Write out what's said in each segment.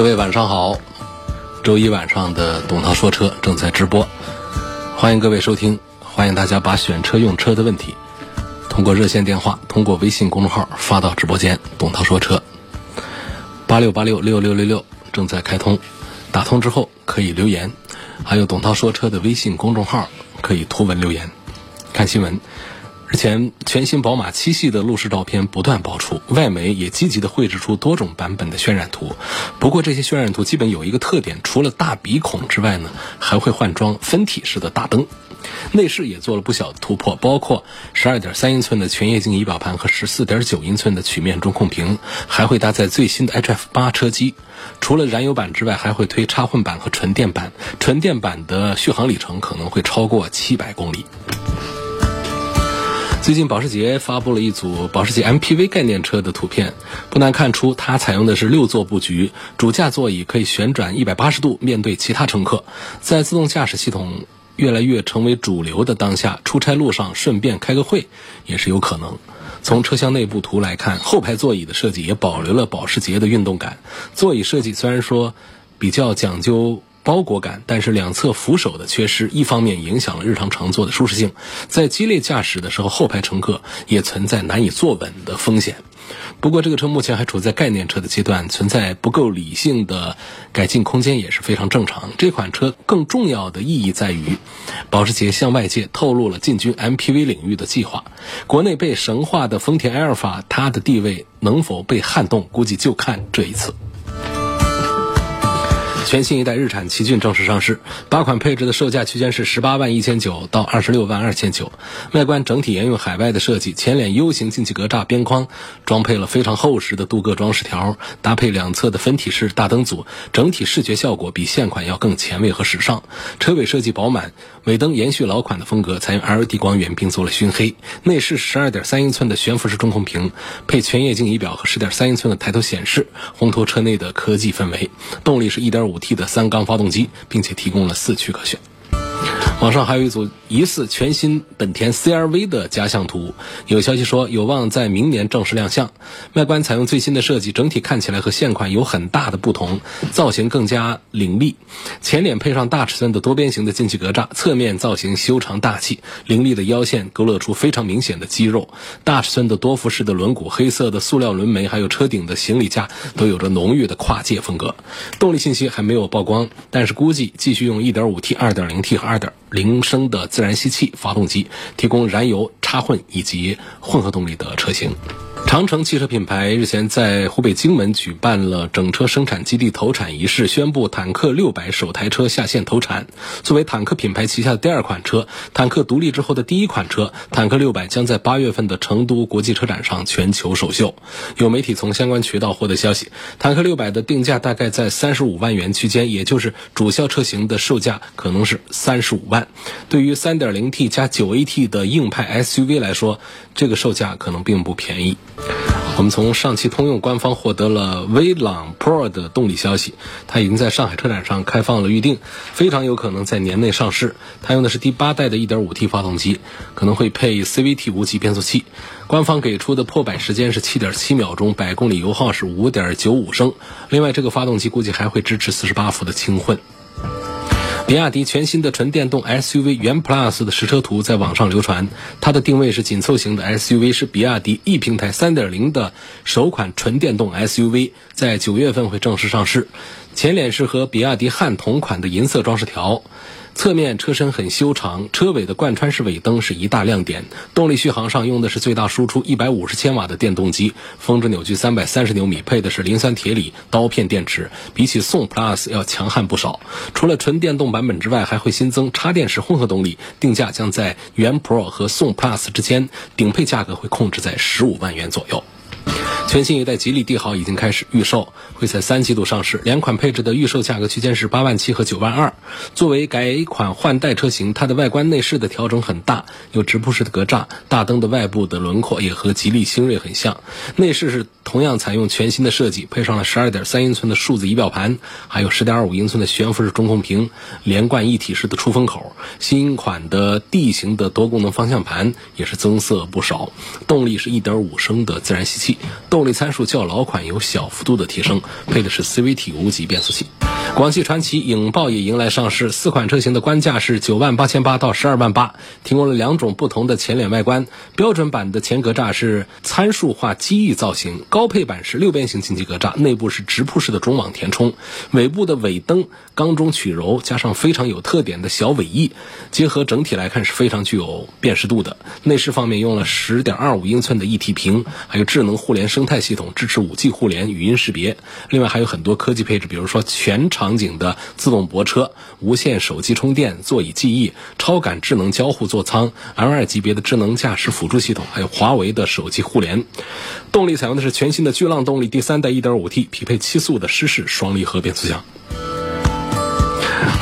各位晚上好，周一晚上的董涛说车正在直播，欢迎各位收听，欢迎大家把选车用车的问题通过热线电话、通过微信公众号发到直播间。董涛说车八六八六六六六六正在开通，打通之后可以留言，还有董涛说车的微信公众号可以图文留言。看新闻。日前，全新宝马七系的路试照片不断爆出，外媒也积极的绘制出多种版本的渲染图。不过，这些渲染图基本有一个特点，除了大鼻孔之外呢，还会换装分体式的大灯。内饰也做了不小的突破，包括12.3英寸的全液晶仪表盘和14.9英寸的曲面中控屏，还会搭载最新的 H F 八车机。除了燃油版之外，还会推插混版和纯电版。纯电版的续航里程可能会超过700公里。最近，保时捷发布了一组保时捷 MPV 概念车的图片，不难看出，它采用的是六座布局，主驾座椅可以旋转一百八十度面对其他乘客。在自动驾驶系统越来越成为主流的当下，出差路上顺便开个会也是有可能。从车厢内部图来看，后排座椅的设计也保留了保时捷的运动感。座椅设计虽然说比较讲究。包裹感，但是两侧扶手的缺失，一方面影响了日常乘坐的舒适性，在激烈驾驶的时候，后排乘客也存在难以坐稳的风险。不过，这个车目前还处在概念车的阶段，存在不够理性的改进空间也是非常正常。这款车更重要的意义在于，保时捷向外界透露了进军 MPV 领域的计划。国内被神化的丰田埃尔法，它的地位能否被撼动，估计就看这一次。全新一代日产奇骏正式上市，八款配置的售价区间是十八万一千九到二十六万二千九。外观整体沿用海外的设计，前脸 U 型进气格栅边框装配了非常厚实的镀铬装饰条，搭配两侧的分体式大灯组，整体视觉效果比现款要更前卫和时尚。车尾设计饱满，尾灯延续老款的风格，采用 LED 光源并做了熏黑。内饰十二点三英寸的悬浮式中控屏，配全液晶仪表和十点三英寸的抬头显示，烘托车内的科技氛围。动力是一点五。T 的三缸发动机，并且提供了四驱可选。网上还有一组疑似全新本田 CRV 的假想图，有消息说有望在明年正式亮相。外观采用最新的设计，整体看起来和现款有很大的不同，造型更加凌厉。前脸配上大尺寸的多边形的进气格栅，侧面造型修长大气，凌厉的腰线勾勒出非常明显的肌肉。大尺寸的多辐式的轮毂、黑色的塑料轮眉，还有车顶的行李架，都有着浓郁的跨界风格。动力信息还没有曝光，但是估计继续用 1.5T、2.0T 和2点。零升的自然吸气发动机，提供燃油插混以及混合动力的车型。长城汽车品牌日前在湖北荆门举办了整车生产基地投产仪式，宣布坦克六百首台车下线投产。作为坦克品牌旗下的第二款车，坦克独立之后的第一款车，坦克六百将在八月份的成都国际车展上全球首秀。有媒体从相关渠道获得消息，坦克六百的定价大概在三十五万元区间，也就是主销车型的售价可能是三十五万。对于三点零 T 加九 AT 的硬派 SUV 来说，这个售价可能并不便宜。我们从上汽通用官方获得了威朗 Pro 的动力消息，它已经在上海车展上开放了预定，非常有可能在年内上市。它用的是第八代的 1.5T 发动机，可能会配 CVT 无级变速器。官方给出的破百时间是7.7秒钟，百公里油耗是5.95升。另外，这个发动机估计还会支持48伏的轻混。比亚迪全新的纯电动 SUV 元 Plus 的实车图在网上流传，它的定位是紧凑型的 SUV，是比亚迪 E 平台3.0的首款纯电动 SUV，在九月份会正式上市。前脸是和比亚迪汉同款的银色装饰条。侧面车身很修长，车尾的贯穿式尾灯是一大亮点。动力续航上用的是最大输出一百五十千瓦的电动机，峰值扭矩三百三十牛米，配的是磷酸铁锂刀片电池，比起宋 Plus 要强悍不少。除了纯电动版本之外，还会新增插电式混合动力，定价将在元 Pro 和宋 Plus 之间，顶配价格会控制在十五万元左右。全新一代吉利帝豪已经开始预售，会在三季度上市。两款配置的预售价格区间是八万七和九万二。作为改款换代车型，它的外观内饰的调整很大，有直瀑式的格栅，大灯的外部的轮廓也和吉利星瑞很像。内饰是同样采用全新的设计，配上了十二点三英寸的数字仪表盘，还有十点二五英寸的悬浮式中控屏，连贯一体式的出风口。新款的 D 型的多功能方向盘也是增色不少。动力是一点五升的自然吸气。动力参数较老款有小幅度的提升，配的是 CVT 无级变速器。广汽传祺影豹也迎来上市，四款车型的官价是九万八千八到十二万八，提供了两种不同的前脸外观。标准版的前格栅是参数化机翼造型，高配版是六边形进气格栅，内部是直瀑式的中网填充。尾部的尾灯钢中取柔，加上非常有特点的小尾翼，结合整体来看是非常具有辨识度的。内饰方面用了十点二五英寸的一体屏，还有智能互联生态系统，支持五 G 互联、语音识别。另外还有很多科技配置，比如说全场。场景的自动泊车、无线手机充电、座椅记忆、超感智能交互座舱、L2 级别的智能驾驶辅助系统，还有华为的手机互联。动力采用的是全新的巨浪动力第三代 1.5T，匹配七速的湿式双离合变速箱。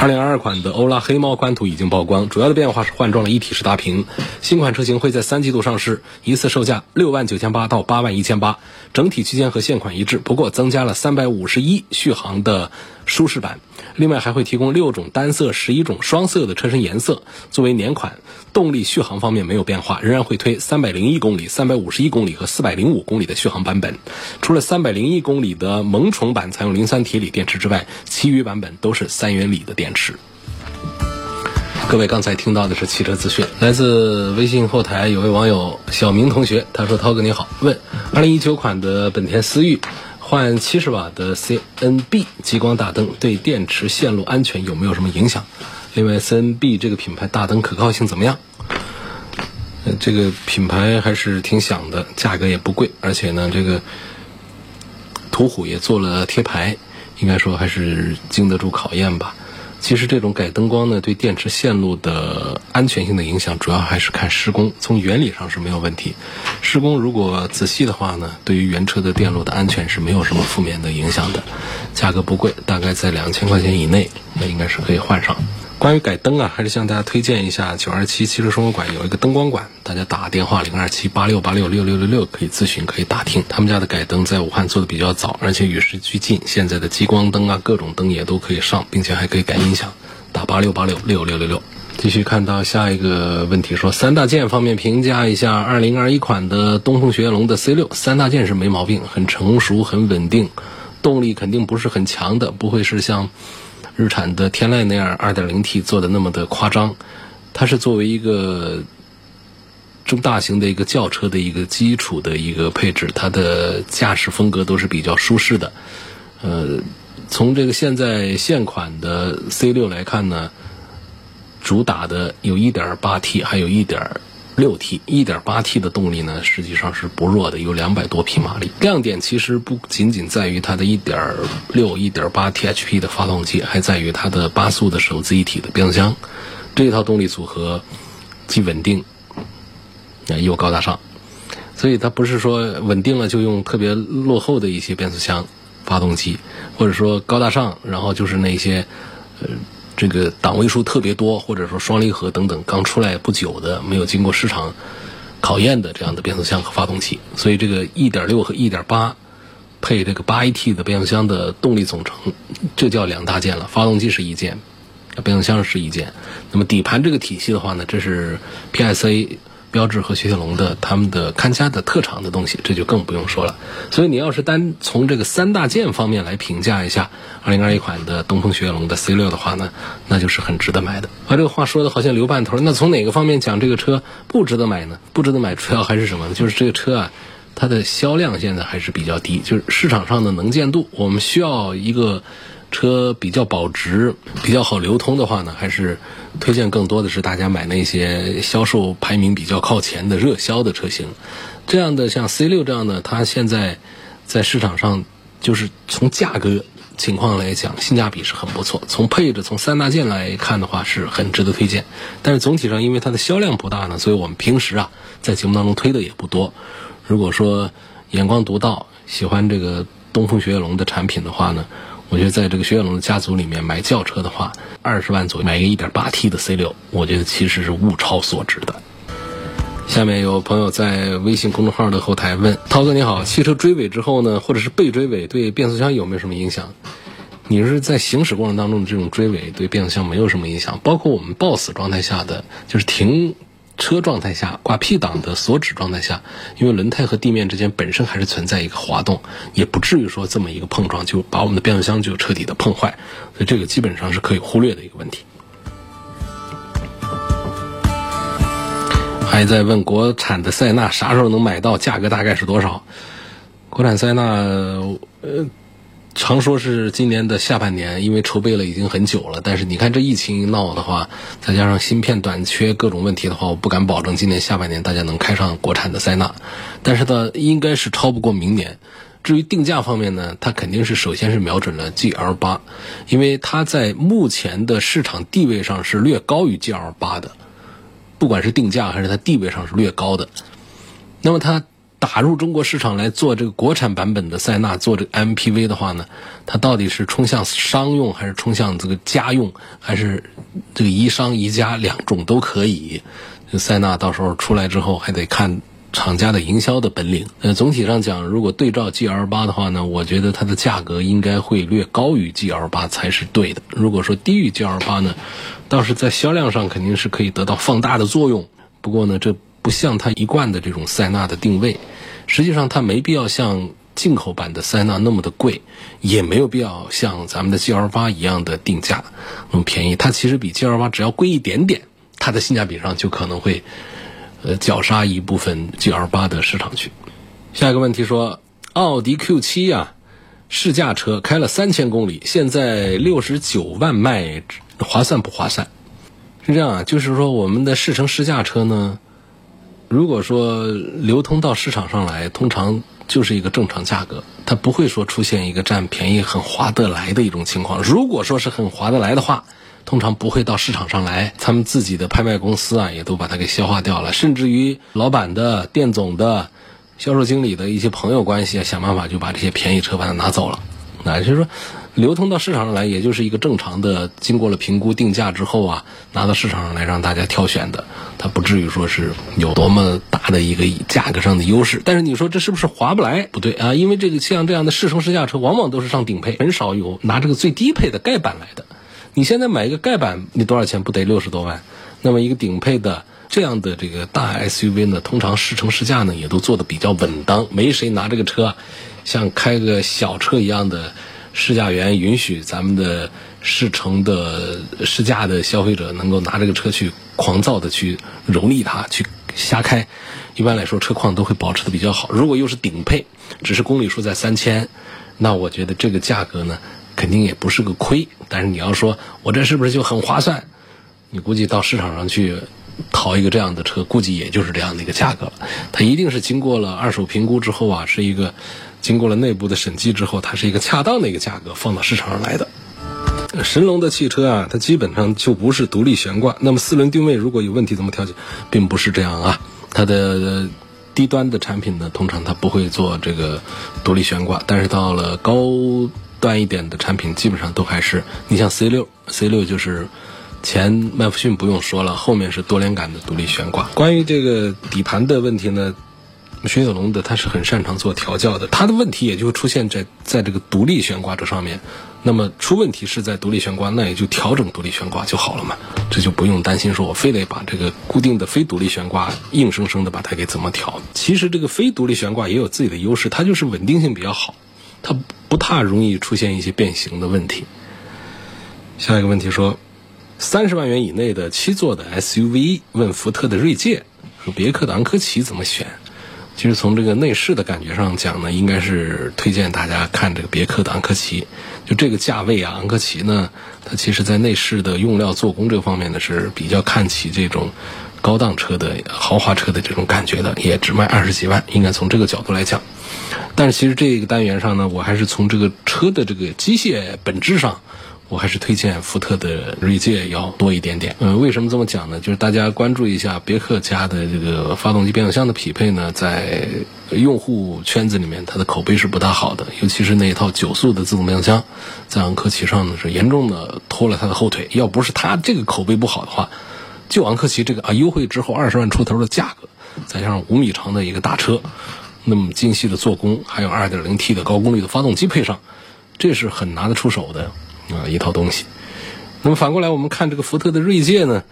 二零二二款的欧拉黑猫官图已经曝光，主要的变化是换装了一体式大屏。新款车型会在三季度上市，一次售价六万九千八到八万一千八，整体区间和现款一致，不过增加了三百五十一续航的舒适版。另外还会提供六种单色、十一种双色的车身颜色。作为年款，动力续航方面没有变化，仍然会推三百零一公里、三百五十一公里和四百零五公里的续航版本。除了三百零一公里的萌宠版采用磷酸铁锂电池之外，其余版本都是三元锂的电池。各位刚才听到的是汽车资讯，来自微信后台有位网友小明同学，他说：“涛哥你好，问二零一九款的本田思域。”换七十瓦的 CNB 激光大灯对电池线路安全有没有什么影响？另外，CNB 这个品牌大灯可靠性怎么样？呃，这个品牌还是挺响的，价格也不贵，而且呢，这个途虎也做了贴牌，应该说还是经得住考验吧。其实这种改灯光呢，对电池线路的安全性的影响，主要还是看施工。从原理上是没有问题，施工如果仔细的话呢，对于原车的电路的安全是没有什么负面的影响的。价格不贵，大概在两千块钱以内，那应该是可以换上。关于改灯啊，还是向大家推荐一下九二七汽车生活馆有一个灯光馆，大家打电话零二七八六八六六六六六可以咨询，可以打听。他们家的改灯在武汉做的比较早，而且与时俱进，现在的激光灯啊，各种灯也都可以上，并且还可以改音响。打八六八六六六六六。继续看到下一个问题，说三大件方面评价一下二零二一款的东风雪铁龙的 C 六。三大件是没毛病，很成熟，很稳定，动力肯定不是很强的，不会是像。日产的天籁那样 2.0T 做的那么的夸张，它是作为一个中大型的一个轿车的一个基础的一个配置，它的驾驶风格都是比较舒适的。呃，从这个现在现款的 C6 来看呢，主打的有 1.8T，还有一点。六 T 一点八 T 的动力呢，实际上是不弱的，有两百多匹马力。亮点其实不仅仅在于它的一点六、一点八 T H P 的发动机，还在于它的八速的手自一体的变速箱。这套动力组合既稳定，又高大上，所以它不是说稳定了就用特别落后的一些变速箱、发动机，或者说高大上，然后就是那些呃。这个档位数特别多，或者说双离合等等刚出来不久的、没有经过市场考验的这样的变速箱和发动机，所以这个1.6和1.8配这个 8AT 的变速箱的动力总成，这叫两大件了。发动机是一件，变速箱是一件。那么底盘这个体系的话呢，这是 PSA。标致和雪铁龙的他们的看家的特长的东西，这就更不用说了。所以你要是单从这个三大件方面来评价一下二零二一款的东风雪铁龙的 C 六的话呢，那就是很值得买的。把这个话说的好像留半头，那从哪个方面讲这个车不值得买呢？不值得买主要还是什么呢？就是这个车啊，它的销量现在还是比较低，就是市场上的能见度。我们需要一个。车比较保值、比较好流通的话呢，还是推荐更多的是大家买那些销售排名比较靠前的热销的车型。这样的像 C 六这样的，它现在在市场上就是从价格情况来讲，性价比是很不错。从配置、从三大件来看的话，是很值得推荐。但是总体上，因为它的销量不大呢，所以我们平时啊在节目当中推的也不多。如果说眼光独到，喜欢这个东风雪铁龙的产品的话呢，我觉得在这个雪铁龙的家族里面买轿车的话，二十万左右买一个 1.8T 的 C 六，我觉得其实是物超所值的。下面有朋友在微信公众号的后台问：涛哥你好，汽车追尾之后呢，或者是被追尾，对变速箱有没有什么影响？你是在行驶过程当中的这种追尾，对变速箱没有什么影响？包括我们抱死状态下的，就是停车状态下挂 P 档的锁止状态下，因为轮胎和地面之间本身还是存在一个滑动，也不至于说这么一个碰撞就把我们的变速箱就彻底的碰坏，所以这个基本上是可以忽略的一个问题。还在问国产的塞纳啥时候能买到，价格大概是多少？国产塞纳，呃，常说是今年的下半年，因为筹备了已经很久了。但是你看这疫情一闹的话，再加上芯片短缺各种问题的话，我不敢保证今年下半年大家能开上国产的塞纳。但是呢，应该是超不过明年。至于定价方面呢，它肯定是首先是瞄准了 GL 八，因为它在目前的市场地位上是略高于 GL 八的。不管是定价还是它地位上是略高的，那么它打入中国市场来做这个国产版本的塞纳做这个 MPV 的话呢，它到底是冲向商用还是冲向这个家用，还是这个宜商宜家两种都可以？塞纳到时候出来之后还得看厂家的营销的本领。呃，总体上讲，如果对照 GL 八的话呢，我觉得它的价格应该会略高于 GL 八才是对的。如果说低于 GL 八呢？倒是在销量上肯定是可以得到放大的作用，不过呢，这不像它一贯的这种塞纳的定位。实际上，它没必要像进口版的塞纳那么的贵，也没有必要像咱们的 GL 八一样的定价那么便宜。它其实比 GL 八只要贵一点点，它的性价比上就可能会呃绞杀一部分 GL 八的市场去。下一个问题说，奥迪 Q 七呀，试驾车开了三千公里，现在六十九万卖。划算不划算？是这样啊，就是说我们的试乘试驾车呢，如果说流通到市场上来，通常就是一个正常价格，它不会说出现一个占便宜很划得来的一种情况。如果说是很划得来的话，通常不会到市场上来，他们自己的拍卖公司啊，也都把它给消化掉了，甚至于老板的、店总的、销售经理的一些朋友关系啊，想办法就把这些便宜车把它拿走了。那就是说。流通到市场上来，也就是一个正常的，经过了评估定价之后啊，拿到市场上来让大家挑选的，它不至于说是有多么大的一个价格上的优势。但是你说这是不是划不来？不对啊，因为这个像这样的试乘试驾车，往往都是上顶配，很少有拿这个最低配的盖板来的。你现在买一个盖板，你多少钱？不得六十多万？那么一个顶配的这样的这个大 SUV 呢，通常试乘试驾呢也都做的比较稳当，没谁拿这个车像开个小车一样的。试驾员允许咱们的试乘的试驾的消费者能够拿这个车去狂躁的去蹂躏它，去瞎开。一般来说，车况都会保持的比较好。如果又是顶配，只是公里数在三千，那我觉得这个价格呢，肯定也不是个亏。但是你要说我这是不是就很划算？你估计到市场上去淘一个这样的车，估计也就是这样的一个价格了。它一定是经过了二手评估之后啊，是一个。经过了内部的审计之后，它是一个恰当的一个价格放到市场上来的。神龙的汽车啊，它基本上就不是独立悬挂。那么四轮定位如果有问题怎么调节，并不是这样啊。它的低端的产品呢，通常它不会做这个独立悬挂，但是到了高端一点的产品，基本上都还是。你像 C 六，C 六就是前麦弗逊不用说了，后面是多连杆的独立悬挂。关于这个底盘的问题呢？雪铁龙的它是很擅长做调教的，它的问题也就出现在在这个独立悬挂这上面。那么出问题是在独立悬挂，那也就调整独立悬挂就好了嘛，这就不用担心说我非得把这个固定的非独立悬挂硬生生的把它给怎么调。其实这个非独立悬挂也有自己的优势，它就是稳定性比较好，它不太容易出现一些变形的问题。下一个问题说，三十万元以内的七座的 SUV，问福特的锐界，说别克的昂科旗怎么选？其实从这个内饰的感觉上讲呢，应该是推荐大家看这个别克的昂科旗。就这个价位啊，昂科旗呢，它其实在内饰的用料、做工这方面呢是比较看起这种高档车的豪华车的这种感觉的，也只卖二十几万，应该从这个角度来讲。但是其实这个单元上呢，我还是从这个车的这个机械本质上，我还是推荐福特的锐界要多一点点。嗯，为什么这么讲呢？就是大家关注一下别克家的这个发动机变速箱的匹配呢，在用户圈子里面，它的口碑是不大好的，尤其是那一套九速的自动变速箱，在昂科旗上呢是严重的拖了它的后腿。要不是它这个口碑不好的话，就昂科旗这个啊优惠之后二十万出头的价格，再加上五米长的一个大车，那么精细的做工，还有二点零 T 的高功率的发动机配上，这是很拿得出手的。啊，一套东西。那么反过来，我们看这个福特的锐界呢，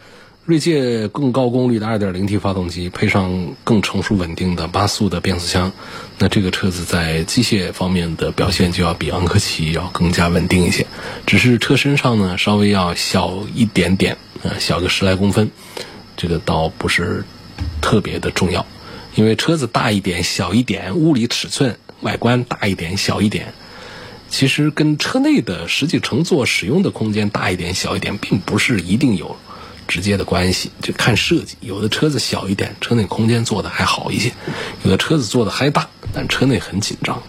锐界更高功率的 2.0T 发动机，配上更成熟稳定的八速的变速箱，那这个车子在机械方面的表现就要比昂科旗要更加稳定一些。只是车身上呢，稍微要小一点点，呃，小个十来公分，这个倒不是特别的重要，因为车子大一点、小一点，物理尺寸、外观大一点、小一点。其实跟车内的实际乘坐使用的空间大一点小一点，并不是一定有直接的关系，就看设计。有的车子小一点，车内空间做的还好一些；有的车子做的还大，但车内很紧张。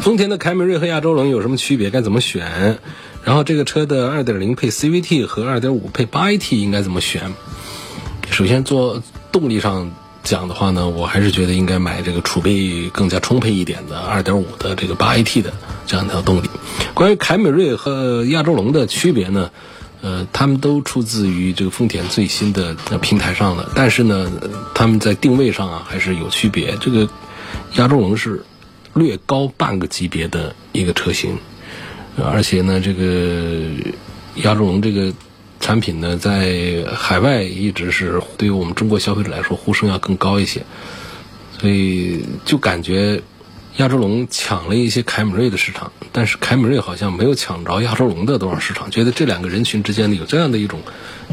丰田的凯美瑞和亚洲龙有什么区别？该怎么选？然后这个车的2.0配 CVT 和2.5配 8AT 应该怎么选？首先做动力上。讲的话呢，我还是觉得应该买这个储备更加充沛一点的二点五的这个八 AT 的这样一条动力。关于凯美瑞和亚洲龙的区别呢，呃，他们都出自于这个丰田最新的平台上的，但是呢，他们在定位上啊还是有区别。这个亚洲龙是略高半个级别的一个车型，而且呢，这个亚洲龙这个。产品呢，在海外一直是对于我们中国消费者来说呼声要更高一些，所以就感觉亚洲龙抢了一些凯美瑞的市场，但是凯美瑞好像没有抢着亚洲龙的多少市场，觉得这两个人群之间呢有这样的一种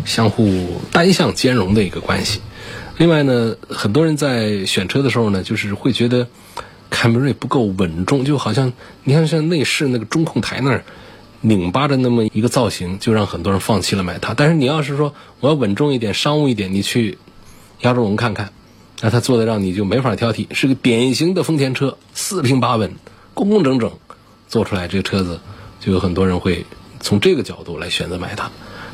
相互单向兼容的一个关系。另外呢，很多人在选车的时候呢，就是会觉得凯美瑞不够稳重，就好像你看像内饰那个中控台那儿。拧巴着那么一个造型，就让很多人放弃了买它。但是你要是说我要稳重一点、商务一点，你去亚洲龙看看，那它做的让你就没法挑剔，是个典型的丰田车，四平八稳、工工整整，做出来这个车子，就有很多人会从这个角度来选择买它。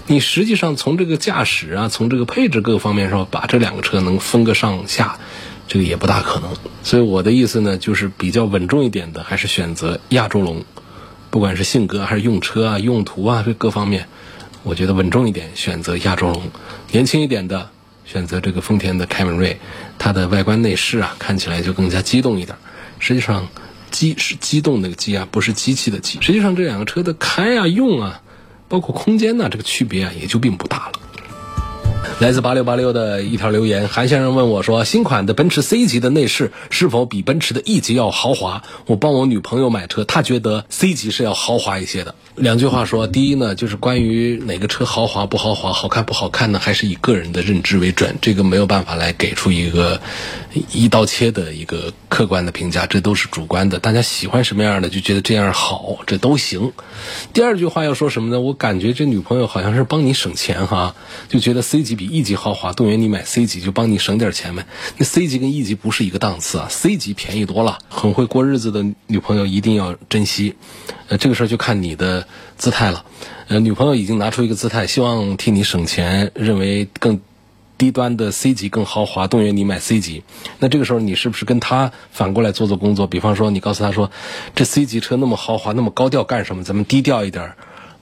你实际上从这个驾驶啊，从这个配置各个方面上，把这两个车能分个上下，这个也不大可能。所以我的意思呢，就是比较稳重一点的，还是选择亚洲龙。不管是性格还是用车啊、用途啊这各方面，我觉得稳重一点，选择亚洲龙；年轻一点的，选择这个丰田的凯美瑞。它的外观内饰啊，看起来就更加激动一点。实际上，机是机动那个机啊，不是机器的机。实际上，这两个车的开啊、用啊，包括空间呢，这个区别啊，也就并不大了。来自八六八六的一条留言，韩先生问我说：“新款的奔驰 C 级的内饰是否比奔驰的 E 级要豪华？”我帮我女朋友买车，她觉得 C 级是要豪华一些的。两句话说，第一呢，就是关于哪个车豪华不豪华、好看不好看呢，还是以个人的认知为准，这个没有办法来给出一个一刀切的一个客观的评价，这都是主观的。大家喜欢什么样的，就觉得这样好，这都行。第二句话要说什么呢？我感觉这女朋友好像是帮你省钱哈，就觉得 C 级级比 E 级豪华，动员你买 C 级，就帮你省点钱呗。那 C 级跟 E 级不是一个档次啊，C 级便宜多了，很会过日子的女朋友一定要珍惜。呃，这个事儿就看你的姿态了。呃，女朋友已经拿出一个姿态，希望替你省钱，认为更低端的 C 级更豪华，动员你买 C 级。那这个时候，你是不是跟她反过来做做工作？比方说，你告诉她说，这 C 级车那么豪华，那么高调干什么？咱们低调一点，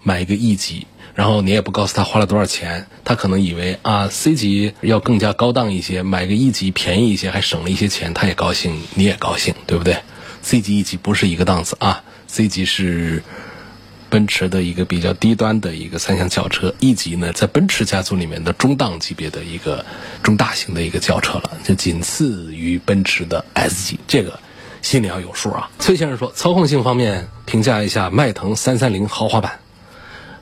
买一个 E 级。然后你也不告诉他花了多少钱，他可能以为啊 C 级要更加高档一些，买个 E 级便宜一些，还省了一些钱，他也高兴，你也高兴，对不对？C 级 E 级不是一个档次啊。C 级是奔驰的一个比较低端的一个三厢轿车，E 级呢在奔驰家族里面的中档级别的一个中大型的一个轿车了，就仅次于奔驰的 S 级，这个心里要有数啊。崔先生说，操控性方面评价一下迈腾三三零豪华版，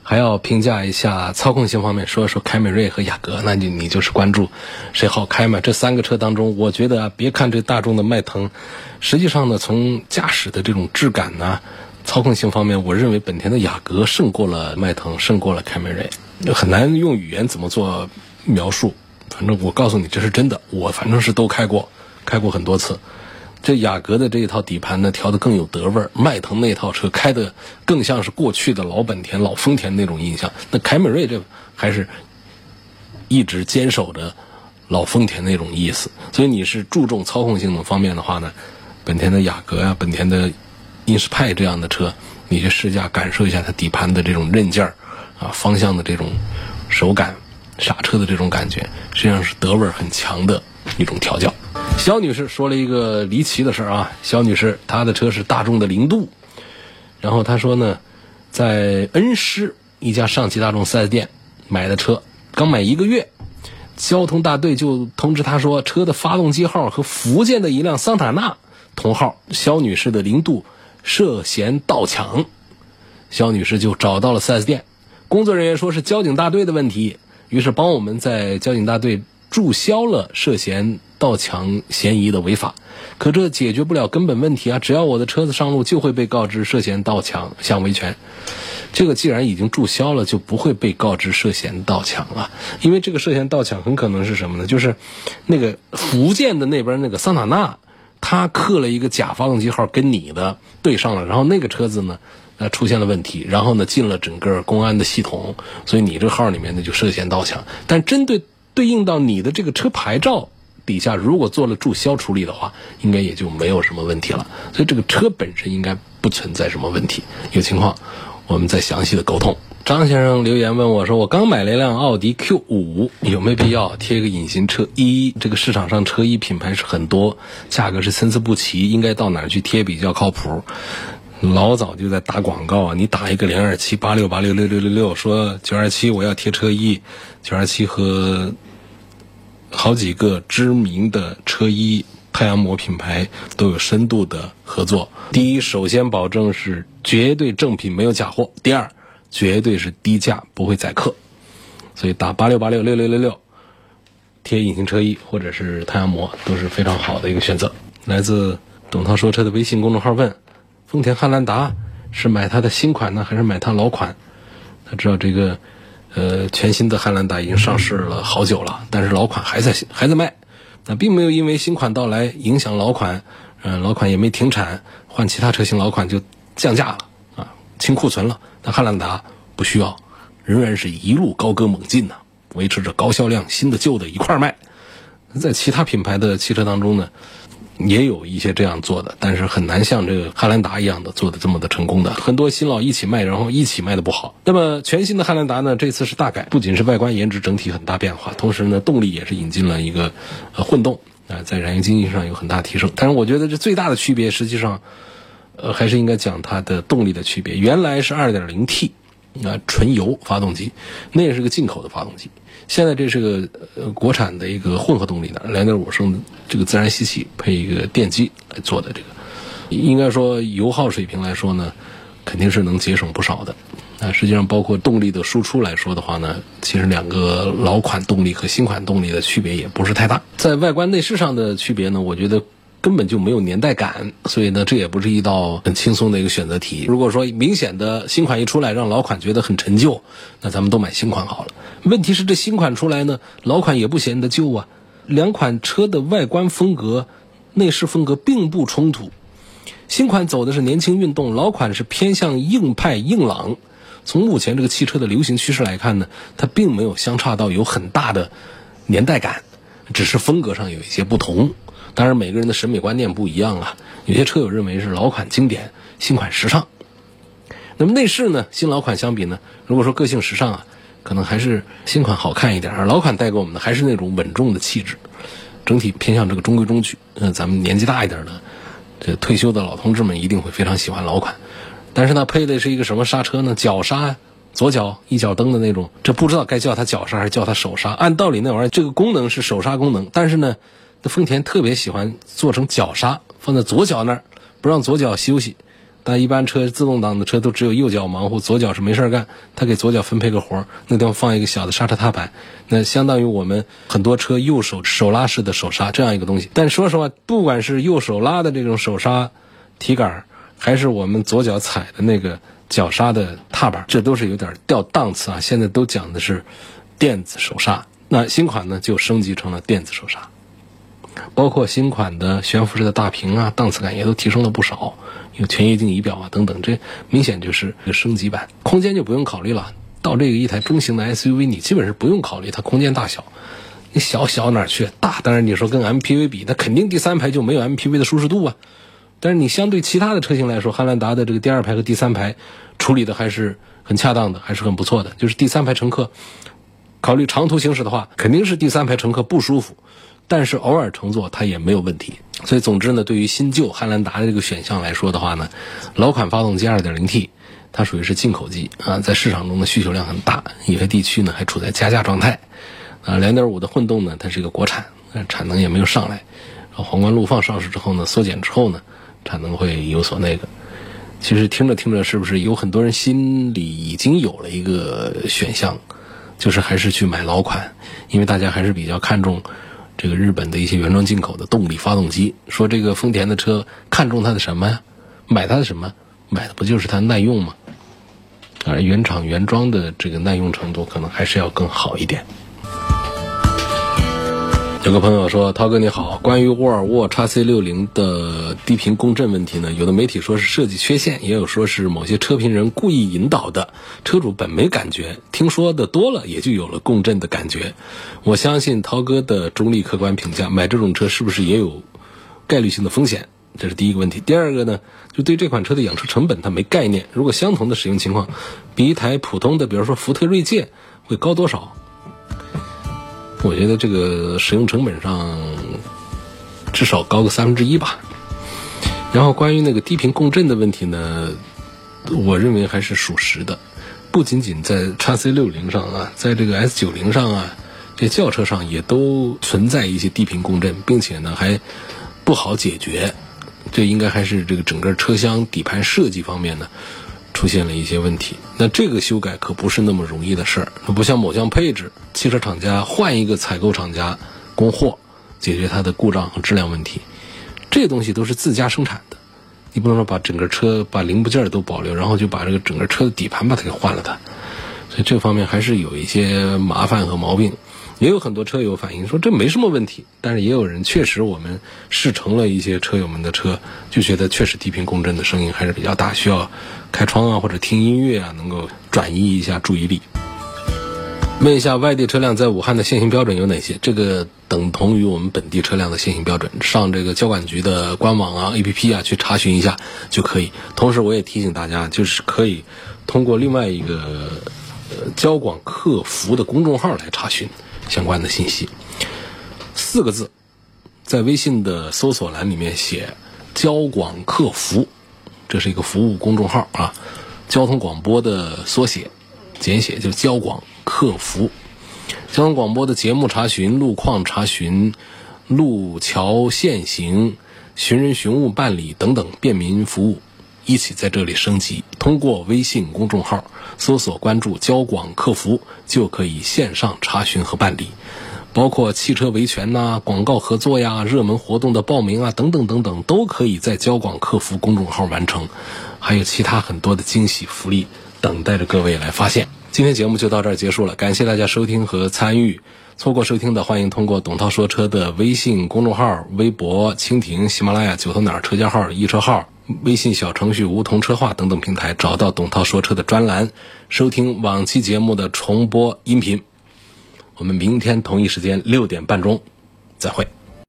还要评价一下操控性方面，说说凯美瑞和雅阁，那你你就是关注谁好开嘛？这三个车当中，我觉得啊，别看这大众的迈腾。实际上呢，从驾驶的这种质感呢、操控性方面，我认为本田的雅阁胜过了迈腾，胜过了凯美瑞，很难用语言怎么做描述。反正我告诉你，这是真的。我反正是都开过，开过很多次。这雅阁的这一套底盘呢，调的更有德味儿。迈腾那套车开的更像是过去的老本田、老丰田那种印象。那凯美瑞这还是一直坚守着老丰田那种意思。所以你是注重操控性能方面的话呢，本田的雅阁呀、本田的英仕派这样的车，你去试驾感受一下它底盘的这种韧劲儿啊，方向的这种手感、刹车的这种感觉，实际上是德味儿很强的一种调教。肖女士说了一个离奇的事儿啊，肖女士她的车是大众的零度，然后她说呢，在恩施一家上汽大众 4S 店买的车，刚买一个月，交通大队就通知她说，车的发动机号和福建的一辆桑塔纳同号，肖女士的零度涉嫌盗抢，肖女士就找到了 4S 店，工作人员说是交警大队的问题，于是帮我们在交警大队注销了涉嫌。盗抢嫌疑的违法，可这解决不了根本问题啊！只要我的车子上路，就会被告知涉嫌盗抢想维权。这个既然已经注销了，就不会被告知涉嫌盗抢了。因为这个涉嫌盗抢很可能是什么呢？就是那个福建的那边那个桑塔纳，他刻了一个假发动机号跟你的对上了，然后那个车子呢，呃出现了问题，然后呢进了整个公安的系统，所以你这号里面呢就涉嫌盗抢。但针对对应到你的这个车牌照。底下如果做了注销处理的话，应该也就没有什么问题了。所以这个车本身应该不存在什么问题。有情况，我们再详细的沟通。张先生留言问我说：“我刚买了一辆奥迪 Q 五，有没有必要贴个隐形车衣？这个市场上车衣品牌是很多，价格是参差不齐，应该到哪儿去贴比较靠谱？”老早就在打广告啊！你打一个零二七八六八六六六六六，说九二七我要贴车衣，九二七和。好几个知名的车衣太阳膜品牌都有深度的合作。第一，首先保证是绝对正品，没有假货；第二，绝对是低价，不会宰客。所以打八六八六六六六六，贴隐形车衣或者是太阳膜都是非常好的一个选择。来自董涛说车的微信公众号问：丰田汉兰达是买它的新款呢，还是买它老款？他知道这个。呃，全新的汉兰达已经上市了好久了，但是老款还在还在卖，那并没有因为新款到来影响老款，嗯，老款也没停产，换其他车型老款就降价了啊，清库存了。但汉兰达不需要，仍然是一路高歌猛进呢，维持着高销量，新的旧的一块卖。在其他品牌的汽车当中呢？也有一些这样做的，但是很难像这个汉兰达一样的做的这么的成功的。很多新老一起卖，然后一起卖的不好。那么全新的汉兰达呢，这次是大改，不仅是外观颜值整体很大变化，同时呢，动力也是引进了一个呃混动啊，在燃油经济上有很大提升。但是我觉得这最大的区别，实际上呃还是应该讲它的动力的区别。原来是 2.0T 啊纯油发动机，那也是个进口的发动机。现在这是个呃国产的一个混合动力的两点五升这个自然吸气配一个电机来做的这个，应该说油耗水平来说呢，肯定是能节省不少的。那，实际上包括动力的输出来说的话呢，其实两个老款动力和新款动力的区别也不是太大。在外观内饰上的区别呢，我觉得。根本就没有年代感，所以呢，这也不是一道很轻松的一个选择题。如果说明显的新款一出来，让老款觉得很陈旧，那咱们都买新款好了。问题是这新款出来呢，老款也不显得旧啊。两款车的外观风格、内饰风格并不冲突。新款走的是年轻运动，老款是偏向硬派硬朗。从目前这个汽车的流行趋势来看呢，它并没有相差到有很大的年代感，只是风格上有一些不同。当然，每个人的审美观念不一样啊。有些车友认为是老款经典，新款时尚。那么内饰呢？新老款相比呢？如果说个性时尚啊，可能还是新款好看一点。而老款带给我们的还是那种稳重的气质，整体偏向这个中规中矩。嗯，咱们年纪大一点的，这退休的老同志们一定会非常喜欢老款。但是呢，配的是一个什么刹车呢？脚刹，左脚一脚蹬的那种。这不知道该叫它脚刹还是叫它手刹。按道理那玩意儿，这个功能是手刹功能，但是呢。丰田特别喜欢做成脚刹，放在左脚那儿，不让左脚休息。但一般车自动挡的车都只有右脚忙活，左脚是没事干。他给左脚分配个活，那地方放一个小的刹车踏板，那相当于我们很多车右手手拉式的手刹这样一个东西。但说实话，不管是右手拉的这种手刹提杆，还是我们左脚踩的那个脚刹的踏板，这都是有点掉档次啊。现在都讲的是电子手刹，那新款呢就升级成了电子手刹。包括新款的悬浮式的大屏啊，档次感也都提升了不少，有全液晶仪表啊等等，这明显就是一个升级版。空间就不用考虑了，到这个一台中型的 SUV，你基本是不用考虑它空间大小，你小小哪去？大当然你说跟 MPV 比，那肯定第三排就没有 MPV 的舒适度啊。但是你相对其他的车型来说，汉兰达的这个第二排和第三排处理的还是很恰当的，还是很不错的。就是第三排乘客考虑长途行驶的话，肯定是第三排乘客不舒服，但是偶尔乘坐它也没有问题。所以总之呢，对于新旧汉兰达的这个选项来说的话呢，老款发动机 2.0T 它属于是进口机啊，在市场中的需求量很大，有些地区呢还处在加价状态。啊，2.5的混动呢，它是一个国产，产能也没有上来。皇冠陆放上市之后呢，缩减之后呢。产能会有所那个，其实听着听着，是不是有很多人心里已经有了一个选项，就是还是去买老款，因为大家还是比较看重这个日本的一些原装进口的动力发动机。说这个丰田的车看中它的什么呀？买它的什么？买的不就是它耐用吗？而原厂原装的这个耐用程度可能还是要更好一点。有个朋友说：“涛哥你好，关于沃尔沃 x C 六零的低频共振问题呢，有的媒体说是设计缺陷，也有说是某些车评人故意引导的。车主本没感觉，听说的多了也就有了共振的感觉。我相信涛哥的中立客观评价，买这种车是不是也有概率性的风险？这是第一个问题。第二个呢，就对这款车的养车成本他没概念。如果相同的使用情况，比一台普通的，比如说福特锐界会高多少？”我觉得这个使用成本上至少高个三分之一吧。然后关于那个低频共振的问题呢，我认为还是属实的。不仅仅在叉 C 六零上啊，在这个 S 九零上啊，这轿车上也都存在一些低频共振，并且呢还不好解决。这应该还是这个整个车厢底盘设计方面呢。出现了一些问题，那这个修改可不是那么容易的事儿。不像某项配置，汽车厂家换一个采购厂家供货，解决它的故障和质量问题，这东西都是自家生产的，你不能说把整个车把零部件都保留，然后就把这个整个车的底盘把它给换了它。所以这方面还是有一些麻烦和毛病。也有很多车友反映说这没什么问题，但是也有人确实我们试乘了一些车友们的车，就觉得确实低频共振的声音还是比较大，需要开窗啊或者听音乐啊，能够转移一下注意力。问一下外地车辆在武汉的限行标准有哪些？这个等同于我们本地车辆的限行标准，上这个交管局的官网啊、APP 啊去查询一下就可以。同时我也提醒大家，就是可以通过另外一个呃交广客服的公众号来查询。相关的信息，四个字，在微信的搜索栏里面写“交广客服”，这是一个服务公众号啊，交通广播的缩写，简写就“交广客服”。交通广播的节目查询、路况查询、路桥限行、寻人寻物办理等等便民服务，一起在这里升级。通过微信公众号。搜索关注交广客服就可以线上查询和办理，包括汽车维权呐、广告合作呀、热门活动的报名啊等等等等，都可以在交广客服公众号完成。还有其他很多的惊喜福利等待着各位来发现。今天节目就到这儿结束了，感谢大家收听和参与。错过收听的，欢迎通过董涛说车的微信公众号、微博、蜻蜓、喜马拉雅、九头鸟车架号、易车号。微信小程序、梧桐车话等等平台找到董涛说车的专栏，收听往期节目的重播音频。我们明天同一时间六点半钟再会。